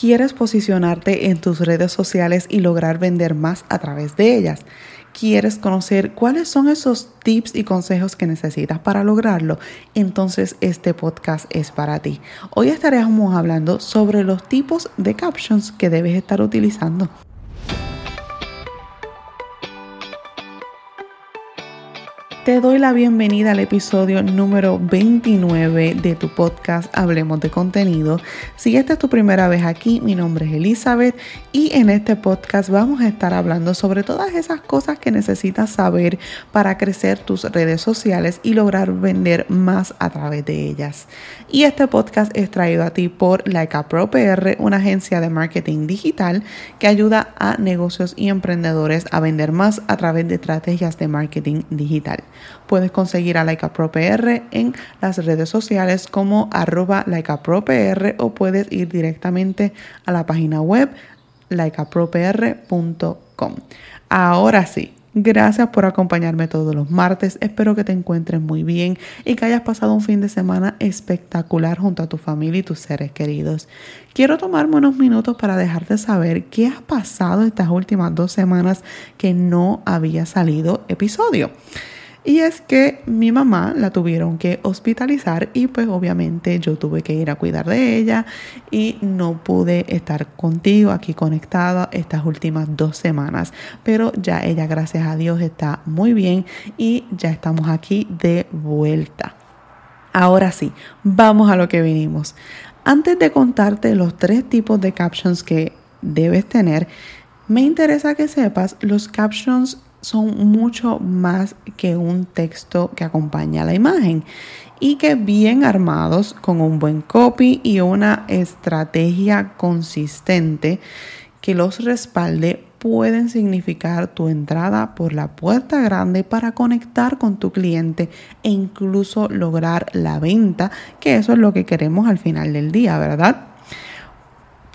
¿Quieres posicionarte en tus redes sociales y lograr vender más a través de ellas? ¿Quieres conocer cuáles son esos tips y consejos que necesitas para lograrlo? Entonces este podcast es para ti. Hoy estaremos hablando sobre los tipos de captions que debes estar utilizando. Te doy la bienvenida al episodio número 29 de tu podcast Hablemos de contenido. Si esta es tu primera vez aquí, mi nombre es Elizabeth y en este podcast vamos a estar hablando sobre todas esas cosas que necesitas saber para crecer tus redes sociales y lograr vender más a través de ellas. Y este podcast es traído a ti por Like Pro PR, una agencia de marketing digital que ayuda a negocios y emprendedores a vender más a través de estrategias de marketing digital. Puedes conseguir a Like Pro PR en las redes sociales como arroba PR o puedes ir directamente a la página web likeapropr.com. Ahora sí, Gracias por acompañarme todos los martes. Espero que te encuentres muy bien y que hayas pasado un fin de semana espectacular junto a tu familia y tus seres queridos. Quiero tomarme unos minutos para dejarte saber qué ha pasado estas últimas dos semanas que no había salido episodio. Y es que mi mamá la tuvieron que hospitalizar y pues obviamente yo tuve que ir a cuidar de ella y no pude estar contigo aquí conectada estas últimas dos semanas. Pero ya ella, gracias a Dios, está muy bien y ya estamos aquí de vuelta. Ahora sí, vamos a lo que vinimos. Antes de contarte los tres tipos de captions que debes tener, me interesa que sepas los captions son mucho más que un texto que acompaña a la imagen y que bien armados con un buen copy y una estrategia consistente que los respalde pueden significar tu entrada por la puerta grande para conectar con tu cliente e incluso lograr la venta, que eso es lo que queremos al final del día, ¿verdad?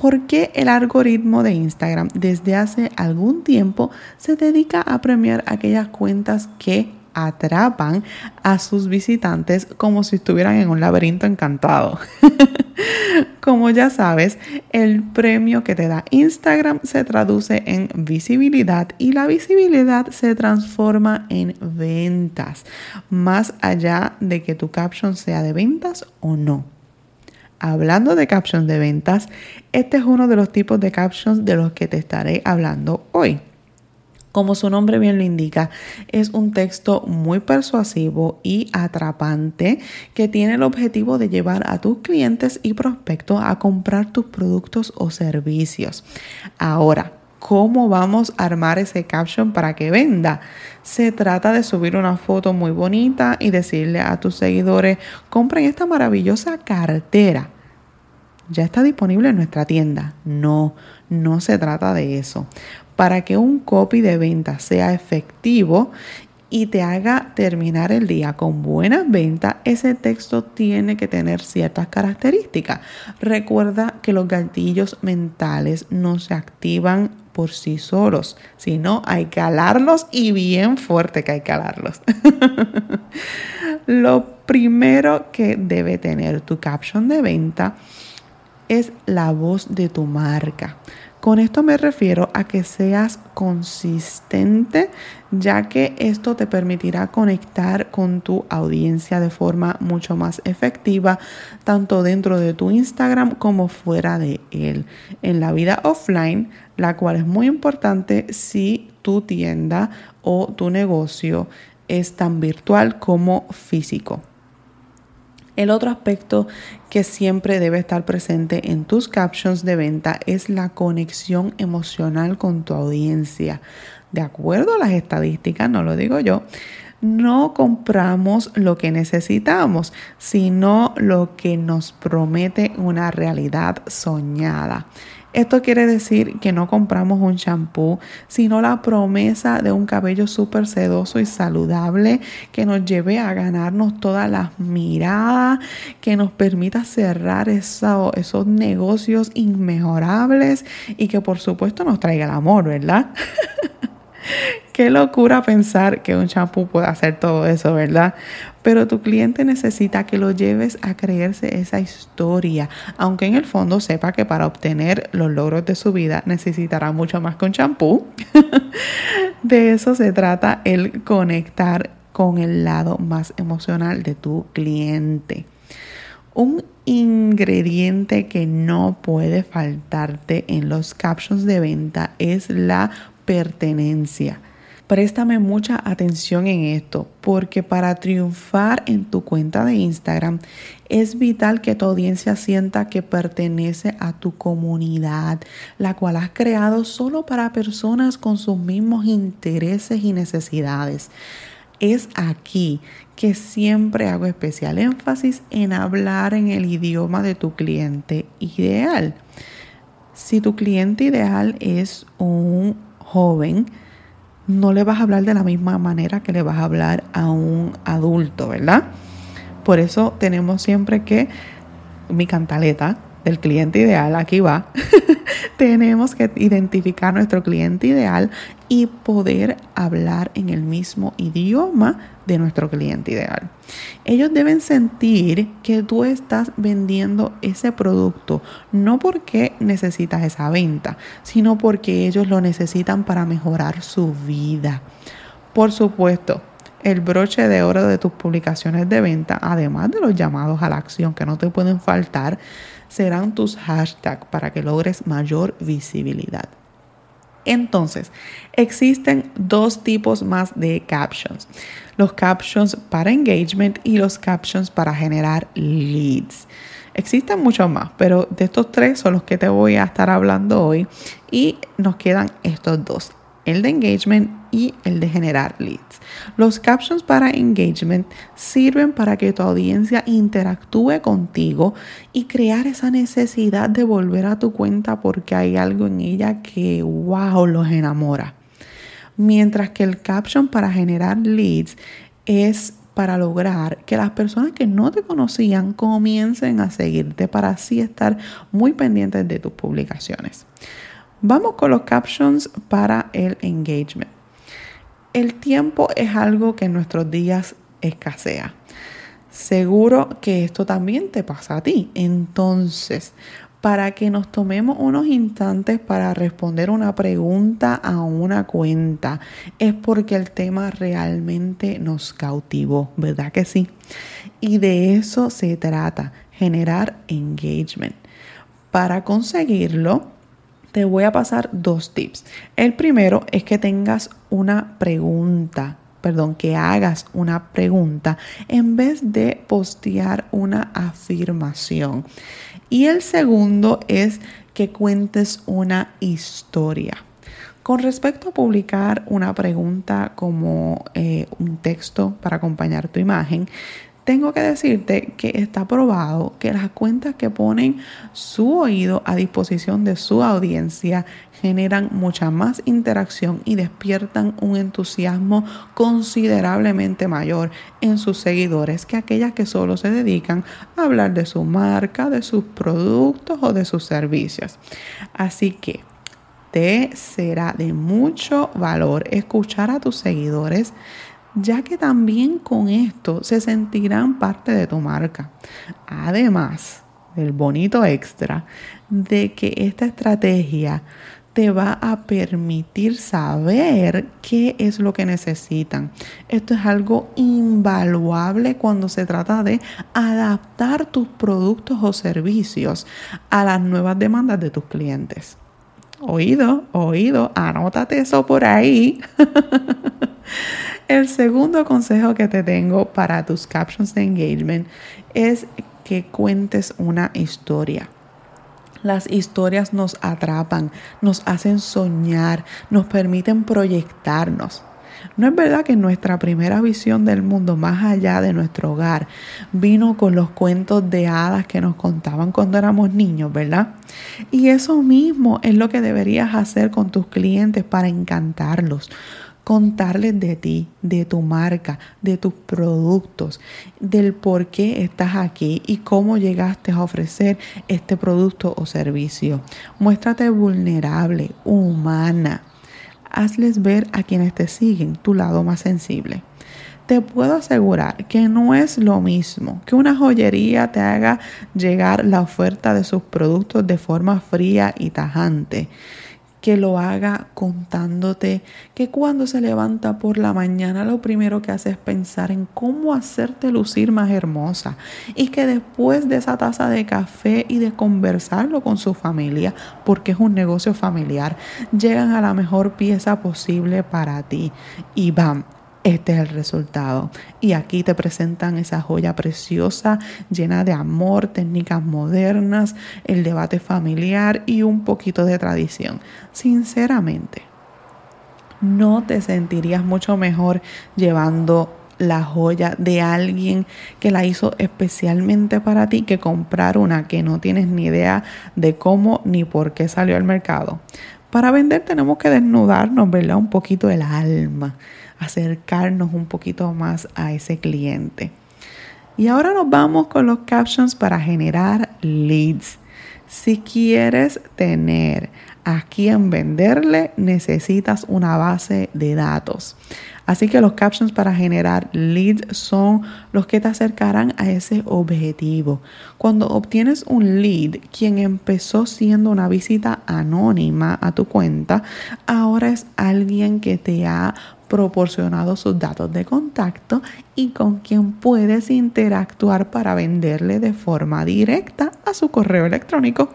Porque el algoritmo de Instagram desde hace algún tiempo se dedica a premiar aquellas cuentas que atrapan a sus visitantes como si estuvieran en un laberinto encantado. como ya sabes, el premio que te da Instagram se traduce en visibilidad y la visibilidad se transforma en ventas, más allá de que tu caption sea de ventas o no. Hablando de captions de ventas, este es uno de los tipos de captions de los que te estaré hablando hoy. Como su nombre bien lo indica, es un texto muy persuasivo y atrapante que tiene el objetivo de llevar a tus clientes y prospectos a comprar tus productos o servicios. Ahora, ¿cómo vamos a armar ese caption para que venda? Se trata de subir una foto muy bonita y decirle a tus seguidores, compren esta maravillosa cartera. Ya está disponible en nuestra tienda. No, no se trata de eso. Para que un copy de venta sea efectivo y te haga terminar el día con buenas ventas, ese texto tiene que tener ciertas características. Recuerda que los gatillos mentales no se activan por sí solos, sino hay que alarlos y bien fuerte que hay que alarlos. Lo primero que debe tener tu caption de venta es la voz de tu marca. Con esto me refiero a que seas consistente, ya que esto te permitirá conectar con tu audiencia de forma mucho más efectiva, tanto dentro de tu Instagram como fuera de él. En la vida offline, la cual es muy importante si tu tienda o tu negocio es tan virtual como físico. El otro aspecto que siempre debe estar presente en tus captions de venta es la conexión emocional con tu audiencia. De acuerdo a las estadísticas, no lo digo yo, no compramos lo que necesitamos, sino lo que nos promete una realidad soñada. Esto quiere decir que no compramos un shampoo, sino la promesa de un cabello súper sedoso y saludable que nos lleve a ganarnos todas las miradas, que nos permita cerrar esos negocios inmejorables y que por supuesto nos traiga el amor, ¿verdad? Qué locura pensar que un champú puede hacer todo eso, ¿verdad? Pero tu cliente necesita que lo lleves a creerse esa historia, aunque en el fondo sepa que para obtener los logros de su vida necesitará mucho más que un champú. de eso se trata el conectar con el lado más emocional de tu cliente. Un ingrediente que no puede faltarte en los captions de venta es la pertenencia. Préstame mucha atención en esto porque para triunfar en tu cuenta de Instagram es vital que tu audiencia sienta que pertenece a tu comunidad, la cual has creado solo para personas con sus mismos intereses y necesidades. Es aquí que siempre hago especial énfasis en hablar en el idioma de tu cliente ideal. Si tu cliente ideal es un joven, no le vas a hablar de la misma manera que le vas a hablar a un adulto, ¿verdad? Por eso tenemos siempre que mi cantaleta del cliente ideal, aquí va, tenemos que identificar nuestro cliente ideal y poder hablar en el mismo idioma de nuestro cliente ideal. Ellos deben sentir que tú estás vendiendo ese producto, no porque necesitas esa venta, sino porque ellos lo necesitan para mejorar su vida. Por supuesto, el broche de oro de tus publicaciones de venta, además de los llamados a la acción que no te pueden faltar, serán tus hashtags para que logres mayor visibilidad. Entonces, existen dos tipos más de captions. Los captions para engagement y los captions para generar leads. Existen muchos más, pero de estos tres son los que te voy a estar hablando hoy y nos quedan estos dos, el de engagement y el de generar leads. Los captions para engagement sirven para que tu audiencia interactúe contigo y crear esa necesidad de volver a tu cuenta porque hay algo en ella que, wow, los enamora. Mientras que el caption para generar leads es para lograr que las personas que no te conocían comiencen a seguirte para así estar muy pendientes de tus publicaciones. Vamos con los captions para el engagement. El tiempo es algo que en nuestros días escasea. Seguro que esto también te pasa a ti. Entonces, para que nos tomemos unos instantes para responder una pregunta a una cuenta, es porque el tema realmente nos cautivó, ¿verdad que sí? Y de eso se trata, generar engagement. Para conseguirlo, te voy a pasar dos tips. El primero es que tengas una pregunta, perdón, que hagas una pregunta en vez de postear una afirmación. Y el segundo es que cuentes una historia. Con respecto a publicar una pregunta como eh, un texto para acompañar tu imagen, tengo que decirte que está probado que las cuentas que ponen su oído a disposición de su audiencia generan mucha más interacción y despiertan un entusiasmo considerablemente mayor en sus seguidores que aquellas que solo se dedican a hablar de su marca, de sus productos o de sus servicios. Así que te será de mucho valor escuchar a tus seguidores ya que también con esto se sentirán parte de tu marca. Además del bonito extra de que esta estrategia te va a permitir saber qué es lo que necesitan. Esto es algo invaluable cuando se trata de adaptar tus productos o servicios a las nuevas demandas de tus clientes. Oído, oído, anótate eso por ahí. El segundo consejo que te tengo para tus captions de engagement es que cuentes una historia. Las historias nos atrapan, nos hacen soñar, nos permiten proyectarnos. No es verdad que nuestra primera visión del mundo más allá de nuestro hogar vino con los cuentos de hadas que nos contaban cuando éramos niños, ¿verdad? Y eso mismo es lo que deberías hacer con tus clientes para encantarlos contarles de ti, de tu marca, de tus productos, del por qué estás aquí y cómo llegaste a ofrecer este producto o servicio. Muéstrate vulnerable, humana. Hazles ver a quienes te siguen tu lado más sensible. Te puedo asegurar que no es lo mismo que una joyería te haga llegar la oferta de sus productos de forma fría y tajante que lo haga contándote que cuando se levanta por la mañana lo primero que hace es pensar en cómo hacerte lucir más hermosa. Y que después de esa taza de café y de conversarlo con su familia, porque es un negocio familiar, llegan a la mejor pieza posible para ti. Y van este es el resultado. Y aquí te presentan esa joya preciosa, llena de amor, técnicas modernas, el debate familiar y un poquito de tradición. Sinceramente, no te sentirías mucho mejor llevando la joya de alguien que la hizo especialmente para ti que comprar una que no tienes ni idea de cómo ni por qué salió al mercado. Para vender tenemos que desnudarnos, ¿verdad? Un poquito el alma acercarnos un poquito más a ese cliente. Y ahora nos vamos con los captions para generar leads. Si quieres tener a quien venderle, necesitas una base de datos. Así que los captions para generar leads son los que te acercarán a ese objetivo. Cuando obtienes un lead, quien empezó siendo una visita anónima a tu cuenta, ahora es alguien que te ha proporcionado sus datos de contacto y con quien puedes interactuar para venderle de forma directa a su correo electrónico.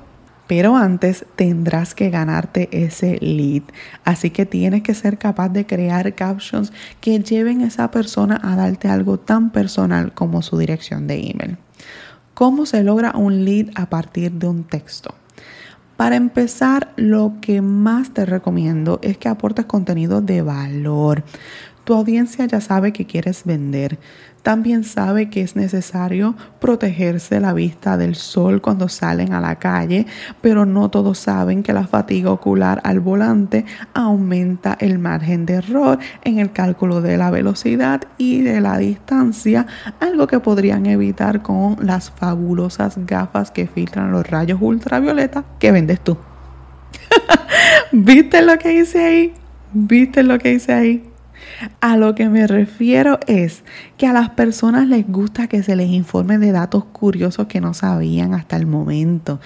Pero antes tendrás que ganarte ese lead. Así que tienes que ser capaz de crear captions que lleven a esa persona a darte algo tan personal como su dirección de email. ¿Cómo se logra un lead a partir de un texto? Para empezar, lo que más te recomiendo es que aportes contenido de valor. Tu audiencia ya sabe que quieres vender. También sabe que es necesario protegerse la vista del sol cuando salen a la calle, pero no todos saben que la fatiga ocular al volante aumenta el margen de error en el cálculo de la velocidad y de la distancia, algo que podrían evitar con las fabulosas gafas que filtran los rayos ultravioleta que vendes tú. ¿Viste lo que hice ahí? ¿Viste lo que hice ahí? A lo que me refiero es que a las personas les gusta que se les informe de datos curiosos que no sabían hasta el momento.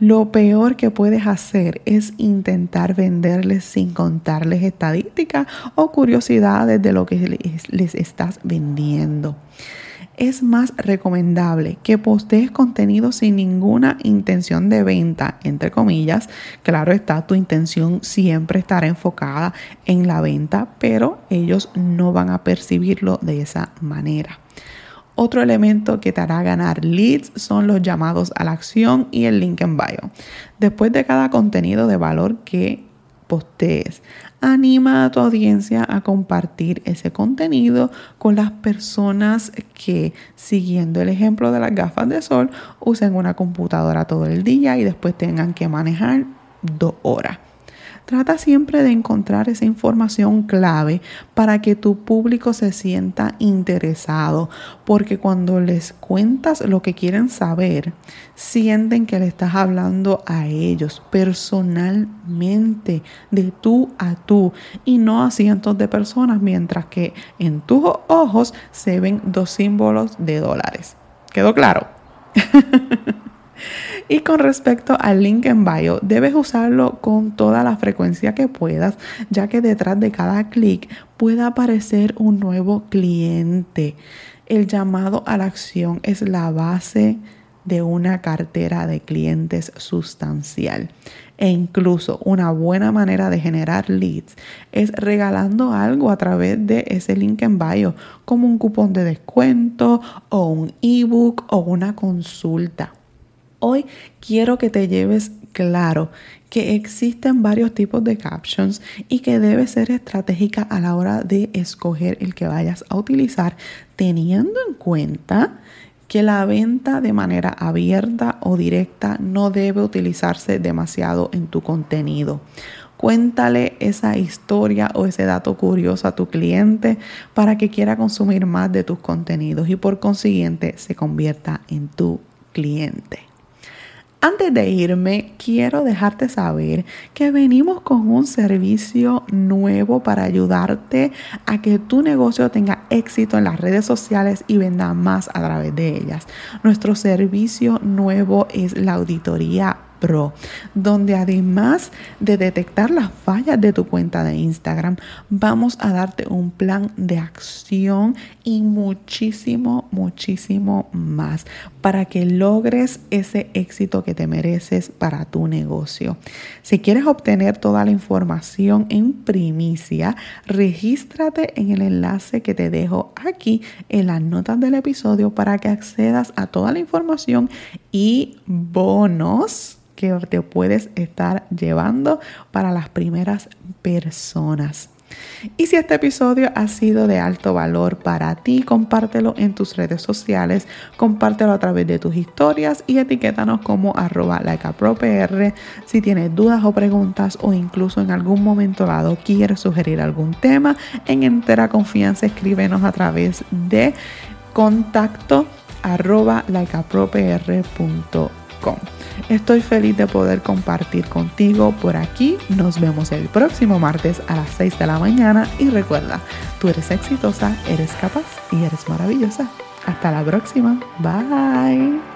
Lo peor que puedes hacer es intentar venderles sin contarles estadísticas o curiosidades de lo que les, les estás vendiendo es más recomendable que postees contenido sin ninguna intención de venta, entre comillas. Claro está, tu intención siempre estará enfocada en la venta, pero ellos no van a percibirlo de esa manera. Otro elemento que te hará ganar leads son los llamados a la acción y el link en bio. Después de cada contenido de valor que postees, anima a tu audiencia a compartir ese contenido con las personas que, siguiendo el ejemplo de las gafas de sol, usen una computadora todo el día y después tengan que manejar dos horas. Trata siempre de encontrar esa información clave para que tu público se sienta interesado, porque cuando les cuentas lo que quieren saber, sienten que le estás hablando a ellos personalmente, de tú a tú, y no a cientos de personas, mientras que en tus ojos se ven dos símbolos de dólares. ¿Quedó claro? Y con respecto al link en bio, debes usarlo con toda la frecuencia que puedas, ya que detrás de cada clic puede aparecer un nuevo cliente. El llamado a la acción es la base de una cartera de clientes sustancial. E incluso una buena manera de generar leads es regalando algo a través de ese link en bio, como un cupón de descuento o un ebook o una consulta. Hoy quiero que te lleves claro que existen varios tipos de captions y que debe ser estratégica a la hora de escoger el que vayas a utilizar, teniendo en cuenta que la venta de manera abierta o directa no debe utilizarse demasiado en tu contenido. Cuéntale esa historia o ese dato curioso a tu cliente para que quiera consumir más de tus contenidos y por consiguiente se convierta en tu cliente. Antes de irme, quiero dejarte saber que venimos con un servicio nuevo para ayudarte a que tu negocio tenga éxito en las redes sociales y venda más a través de ellas. Nuestro servicio nuevo es la auditoría donde además de detectar las fallas de tu cuenta de Instagram, vamos a darte un plan de acción y muchísimo, muchísimo más para que logres ese éxito que te mereces para tu negocio. Si quieres obtener toda la información en primicia, regístrate en el enlace que te dejo aquí en las notas del episodio para que accedas a toda la información y bonos que te puedes estar llevando para las primeras personas. Y si este episodio ha sido de alto valor para ti, compártelo en tus redes sociales, compártelo a través de tus historias y etiquétanos como arroba likeapropr. Si tienes dudas o preguntas o incluso en algún momento dado quieres sugerir algún tema, en entera confianza escríbenos a través de contacto arroba likeapropr.com. Estoy feliz de poder compartir contigo por aquí. Nos vemos el próximo martes a las 6 de la mañana y recuerda, tú eres exitosa, eres capaz y eres maravillosa. Hasta la próxima. Bye.